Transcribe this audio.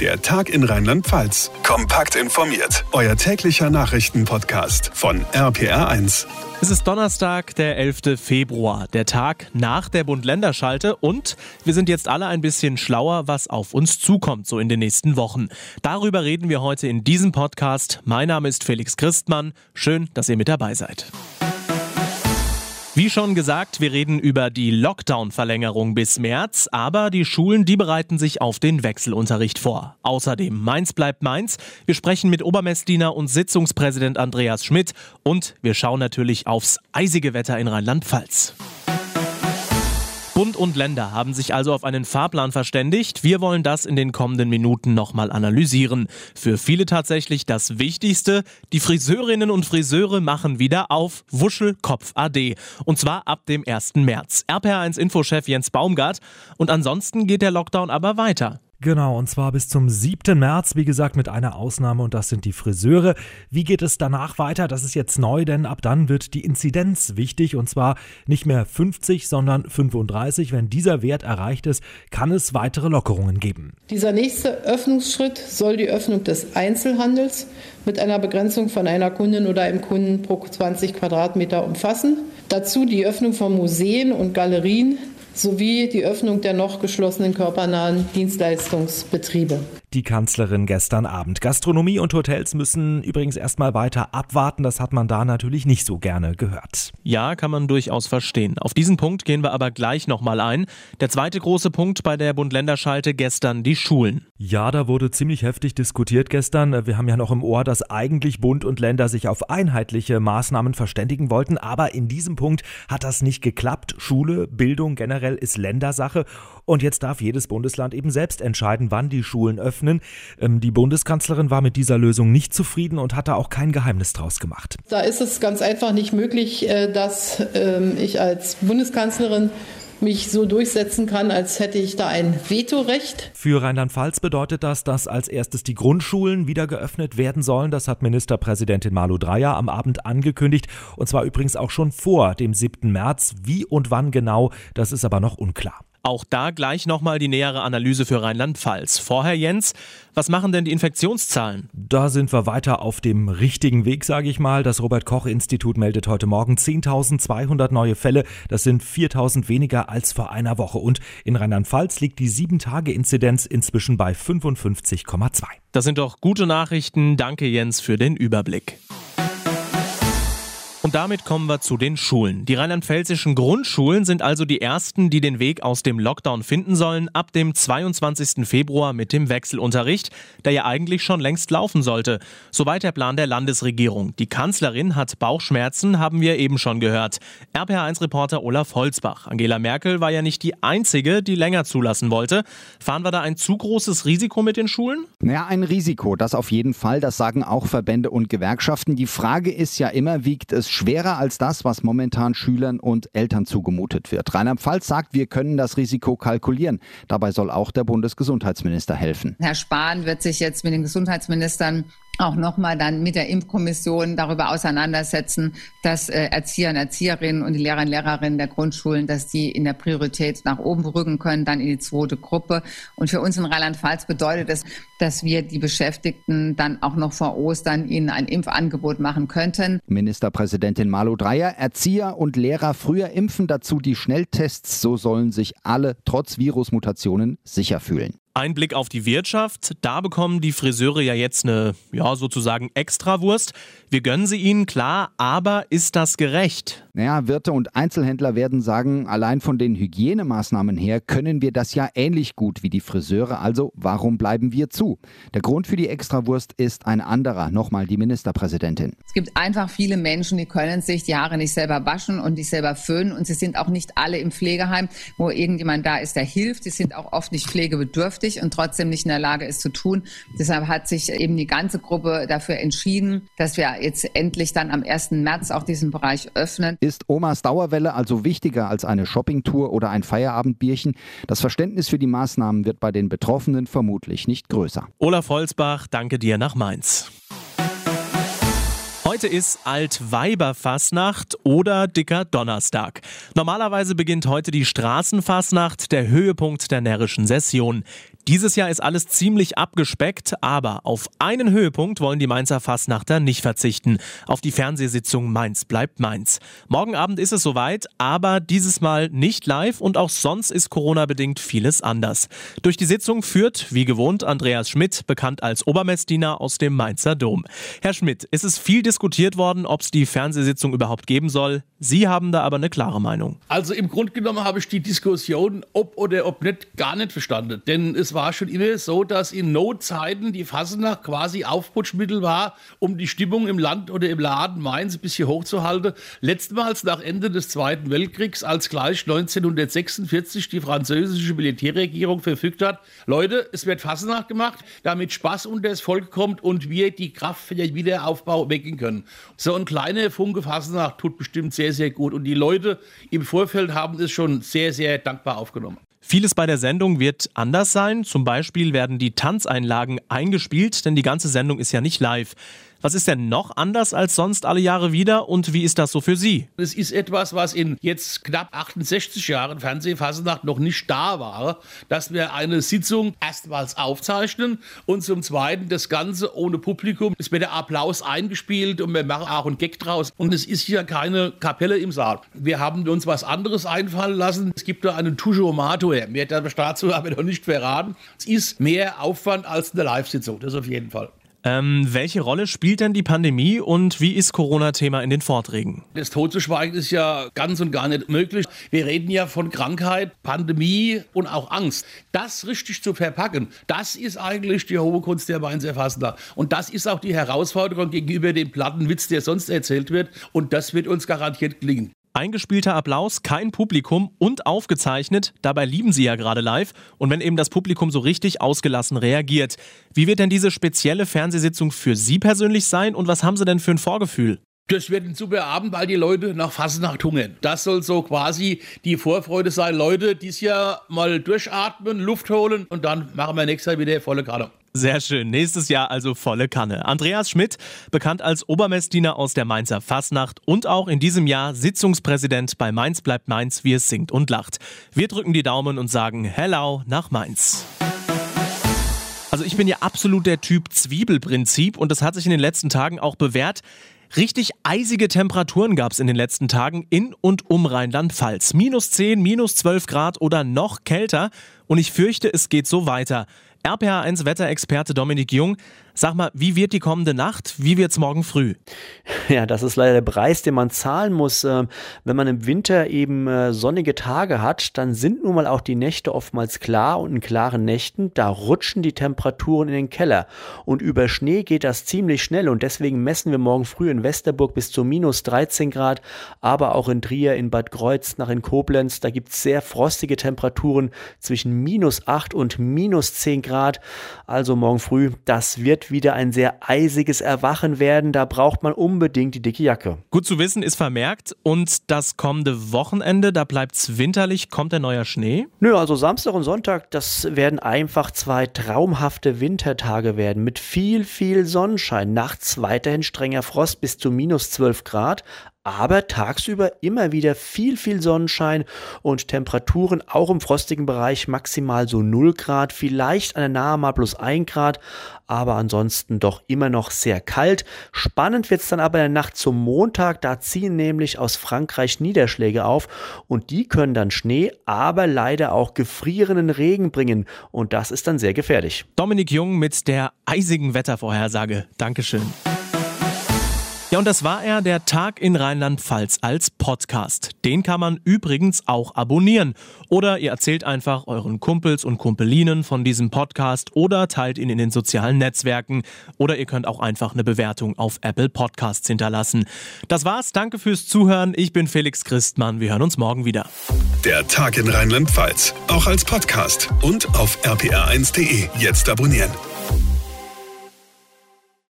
Der Tag in Rheinland-Pfalz. Kompakt informiert. Euer täglicher Nachrichtenpodcast von RPR1. Es ist Donnerstag, der 11. Februar, der Tag nach der Bund-Länder-Schalte und wir sind jetzt alle ein bisschen schlauer, was auf uns zukommt, so in den nächsten Wochen. Darüber reden wir heute in diesem Podcast. Mein Name ist Felix Christmann. Schön, dass ihr mit dabei seid. Wie schon gesagt, wir reden über die Lockdown-Verlängerung bis März, aber die Schulen, die bereiten sich auf den Wechselunterricht vor. Außerdem Mainz bleibt Mainz. Wir sprechen mit Obermessdiener und Sitzungspräsident Andreas Schmidt und wir schauen natürlich aufs eisige Wetter in Rheinland-Pfalz. Bund und Länder haben sich also auf einen Fahrplan verständigt. Wir wollen das in den kommenden Minuten nochmal analysieren. Für viele tatsächlich das Wichtigste. Die Friseurinnen und Friseure machen wieder auf Wuschelkopf AD. Und zwar ab dem 1. März. RPR1 Infochef Jens Baumgart. Und ansonsten geht der Lockdown aber weiter. Genau, und zwar bis zum 7. März, wie gesagt, mit einer Ausnahme und das sind die Friseure. Wie geht es danach weiter? Das ist jetzt neu, denn ab dann wird die Inzidenz wichtig und zwar nicht mehr 50, sondern 35. Wenn dieser Wert erreicht ist, kann es weitere Lockerungen geben. Dieser nächste Öffnungsschritt soll die Öffnung des Einzelhandels mit einer Begrenzung von einer Kundin oder einem Kunden pro 20 Quadratmeter umfassen. Dazu die Öffnung von Museen und Galerien, sowie die Öffnung der noch geschlossenen körpernahen Dienstleistungsbetriebe die Kanzlerin gestern Abend. Gastronomie und Hotels müssen übrigens erstmal weiter abwarten. Das hat man da natürlich nicht so gerne gehört. Ja, kann man durchaus verstehen. Auf diesen Punkt gehen wir aber gleich nochmal ein. Der zweite große Punkt bei der Bund-Länder-Schalte gestern die Schulen. Ja, da wurde ziemlich heftig diskutiert gestern. Wir haben ja noch im Ohr, dass eigentlich Bund und Länder sich auf einheitliche Maßnahmen verständigen wollten. Aber in diesem Punkt hat das nicht geklappt. Schule, Bildung generell ist Ländersache. Und jetzt darf jedes Bundesland eben selbst entscheiden, wann die Schulen öffnen öffnen. Ähm, die Bundeskanzlerin war mit dieser Lösung nicht zufrieden und hat da auch kein Geheimnis draus gemacht. Da ist es ganz einfach nicht möglich, äh, dass ähm, ich als Bundeskanzlerin mich so durchsetzen kann, als hätte ich da ein Vetorecht. Für Rheinland-Pfalz bedeutet das, dass als erstes die Grundschulen wieder geöffnet werden sollen. Das hat Ministerpräsidentin Malu Dreyer am Abend angekündigt. Und zwar übrigens auch schon vor dem 7. März. Wie und wann genau, das ist aber noch unklar. Auch da gleich nochmal die nähere Analyse für Rheinland-Pfalz. Vorher Jens, was machen denn die Infektionszahlen? Da sind wir weiter auf dem richtigen Weg, sage ich mal. Das Robert-Koch-Institut meldet heute Morgen 10.200 neue Fälle. Das sind 4.000 weniger als vor einer Woche. Und in Rheinland-Pfalz liegt die 7-Tage-Inzidenz inzwischen bei 55,2. Das sind doch gute Nachrichten. Danke Jens für den Überblick. Und damit kommen wir zu den Schulen. Die rheinland-pfälzischen Grundschulen sind also die ersten, die den Weg aus dem Lockdown finden sollen, ab dem 22. Februar mit dem Wechselunterricht, der ja eigentlich schon längst laufen sollte. Soweit der Plan der Landesregierung. Die Kanzlerin hat Bauchschmerzen, haben wir eben schon gehört. RPR1-Reporter Olaf Holzbach. Angela Merkel war ja nicht die einzige, die länger zulassen wollte. Fahren wir da ein zu großes Risiko mit den Schulen? Naja, ein Risiko, das auf jeden Fall. Das sagen auch Verbände und Gewerkschaften. Die Frage ist ja immer, wiegt es schwerer als das, was momentan Schülern und Eltern zugemutet wird. Rheinland-Pfalz sagt, wir können das Risiko kalkulieren. Dabei soll auch der Bundesgesundheitsminister helfen. Herr Spahn wird sich jetzt mit den Gesundheitsministern auch nochmal dann mit der Impfkommission darüber auseinandersetzen, dass äh, Erzieher und Erzieherinnen und die Lehrer und Lehrerinnen der Grundschulen, dass die in der Priorität nach oben rücken können, dann in die zweite Gruppe. Und für uns in Rheinland-Pfalz bedeutet es, dass wir die Beschäftigten dann auch noch vor Ostern ihnen ein Impfangebot machen könnten. Ministerpräsidentin Malu Dreyer, Erzieher und Lehrer früher impfen dazu die Schnelltests, so sollen sich alle trotz Virusmutationen sicher fühlen. Ein Blick auf die Wirtschaft. Da bekommen die Friseure ja jetzt eine, ja, sozusagen Extrawurst. Wir gönnen sie ihnen, klar, aber ist das gerecht? Naja, Wirte und Einzelhändler werden sagen, allein von den Hygienemaßnahmen her können wir das ja ähnlich gut wie die Friseure, also warum bleiben wir zu? Der Grund für die Extrawurst ist ein anderer, nochmal die Ministerpräsidentin. Es gibt einfach viele Menschen, die können sich die Haare nicht selber waschen und nicht selber föhnen und sie sind auch nicht alle im Pflegeheim, wo irgendjemand da ist, der hilft. Sie sind auch oft nicht pflegebedürftig und trotzdem nicht in der Lage, es zu tun. Deshalb hat sich eben die ganze Gruppe dafür entschieden, dass wir jetzt endlich dann am 1. März auch diesen Bereich öffnen. Ist Omas Dauerwelle also wichtiger als eine Shoppingtour oder ein Feierabendbierchen? Das Verständnis für die Maßnahmen wird bei den Betroffenen vermutlich nicht größer. Olaf Holzbach, danke dir nach Mainz. Heute ist Altweiberfasnacht oder Dicker Donnerstag. Normalerweise beginnt heute die Straßenfasnacht, der Höhepunkt der närrischen Session. Dieses Jahr ist alles ziemlich abgespeckt, aber auf einen Höhepunkt wollen die Mainzer Fassnachter nicht verzichten. Auf die Fernsehsitzung Mainz bleibt Mainz. Morgen Abend ist es soweit, aber dieses Mal nicht live und auch sonst ist Corona-bedingt vieles anders. Durch die Sitzung führt, wie gewohnt, Andreas Schmidt, bekannt als Obermessdiener aus dem Mainzer Dom. Herr Schmidt, ist es viel diskutiert worden, ob es die Fernsehsitzung überhaupt geben soll. Sie haben da aber eine klare Meinung. Also im Grunde genommen habe ich die Diskussion, ob oder ob nicht, gar nicht verstanden. Denn es war schon immer so, dass in Notzeiten die Fasnacht quasi Aufputschmittel war, um die Stimmung im Land oder im Laden Mainz ein bisschen hochzuhalten. Letztmals nach Ende des Zweiten Weltkriegs, als gleich 1946 die französische Militärregierung verfügt hat, Leute, es wird Fasnacht gemacht, damit Spaß unter das Volk kommt und wir die Kraft für den Wiederaufbau wecken können. So ein kleiner Funke Fasnacht tut bestimmt sehr, sehr gut. Und die Leute im Vorfeld haben es schon sehr, sehr dankbar aufgenommen. Vieles bei der Sendung wird anders sein. Zum Beispiel werden die Tanzeinlagen eingespielt, denn die ganze Sendung ist ja nicht live. Was ist denn noch anders als sonst alle Jahre wieder und wie ist das so für Sie? Es ist etwas, was in jetzt knapp 68 Jahren Fernsehfasnacht noch nicht da war, dass wir eine Sitzung erstmals aufzeichnen und zum Zweiten das Ganze ohne Publikum. Es wird der Applaus eingespielt und wir machen auch einen Gag draus. Und es ist hier keine Kapelle im Saal. Wir haben uns was anderes einfallen lassen. Es gibt da einen Tujomator. Mehr dazu haben wir noch nicht verraten. Es ist mehr Aufwand als eine Live-Sitzung. Das auf jeden Fall. Ähm, welche Rolle spielt denn die Pandemie und wie ist Corona-Thema in den Vorträgen? Das totzuschweigen ist ja ganz und gar nicht möglich. Wir reden ja von Krankheit, Pandemie und auch Angst. Das richtig zu verpacken, das ist eigentlich die hohe Kunst der Mainzer Fassler. Und das ist auch die Herausforderung gegenüber dem Plattenwitz, der sonst erzählt wird. Und das wird uns garantiert gelingen. Eingespielter Applaus, kein Publikum und aufgezeichnet. Dabei lieben sie ja gerade live. Und wenn eben das Publikum so richtig ausgelassen reagiert. Wie wird denn diese spezielle Fernsehsitzung für Sie persönlich sein und was haben Sie denn für ein Vorgefühl? Das wird ein super Abend, weil die Leute nach Fasnacht hungern. Das soll so quasi die Vorfreude sein. Leute, dies Jahr mal durchatmen, Luft holen und dann machen wir nächstes Jahr wieder volle Kanne. Sehr schön. Nächstes Jahr also volle Kanne. Andreas Schmidt, bekannt als Obermessdiener aus der Mainzer Fasnacht und auch in diesem Jahr Sitzungspräsident bei Mainz bleibt Mainz, wie es singt und lacht. Wir drücken die Daumen und sagen Hello nach Mainz. Also ich bin ja absolut der Typ Zwiebelprinzip und das hat sich in den letzten Tagen auch bewährt. Richtig eisige Temperaturen gab es in den letzten Tagen in und um Rheinland-Pfalz. Minus 10, minus 12 Grad oder noch kälter. Und ich fürchte, es geht so weiter. RPA1 Wetterexperte Dominik Jung Sag mal, wie wird die kommende Nacht? Wie wird's morgen früh? Ja, das ist leider der Preis, den man zahlen muss. Ähm, wenn man im Winter eben äh, sonnige Tage hat, dann sind nun mal auch die Nächte oftmals klar und in klaren Nächten, da rutschen die Temperaturen in den Keller. Und über Schnee geht das ziemlich schnell und deswegen messen wir morgen früh in Westerburg bis zu minus 13 Grad, aber auch in Trier, in Bad Kreuznach, in Koblenz, da gibt's sehr frostige Temperaturen zwischen minus 8 und minus 10 Grad. Also morgen früh, das wird wieder ein sehr eisiges Erwachen werden. Da braucht man unbedingt die dicke Jacke. Gut zu wissen ist vermerkt. Und das kommende Wochenende, da bleibt es winterlich. Kommt der neue Schnee? Nö, also Samstag und Sonntag, das werden einfach zwei traumhafte Wintertage werden. Mit viel, viel Sonnenschein. Nachts weiterhin strenger Frost bis zu minus 12 Grad aber tagsüber immer wieder viel, viel Sonnenschein und Temperaturen auch im frostigen Bereich maximal so 0 Grad, vielleicht an der Nahe mal plus 1 Grad, aber ansonsten doch immer noch sehr kalt. Spannend wird es dann aber in der Nacht zum Montag, da ziehen nämlich aus Frankreich Niederschläge auf und die können dann Schnee, aber leider auch gefrierenden Regen bringen und das ist dann sehr gefährlich. Dominik Jung mit der eisigen Wettervorhersage. Dankeschön. Ja, und das war er, der Tag in Rheinland-Pfalz als Podcast. Den kann man übrigens auch abonnieren. Oder ihr erzählt einfach euren Kumpels und Kumpelinen von diesem Podcast oder teilt ihn in den sozialen Netzwerken. Oder ihr könnt auch einfach eine Bewertung auf Apple Podcasts hinterlassen. Das war's. Danke fürs Zuhören. Ich bin Felix Christmann. Wir hören uns morgen wieder. Der Tag in Rheinland-Pfalz. Auch als Podcast und auf rpr1.de. Jetzt abonnieren.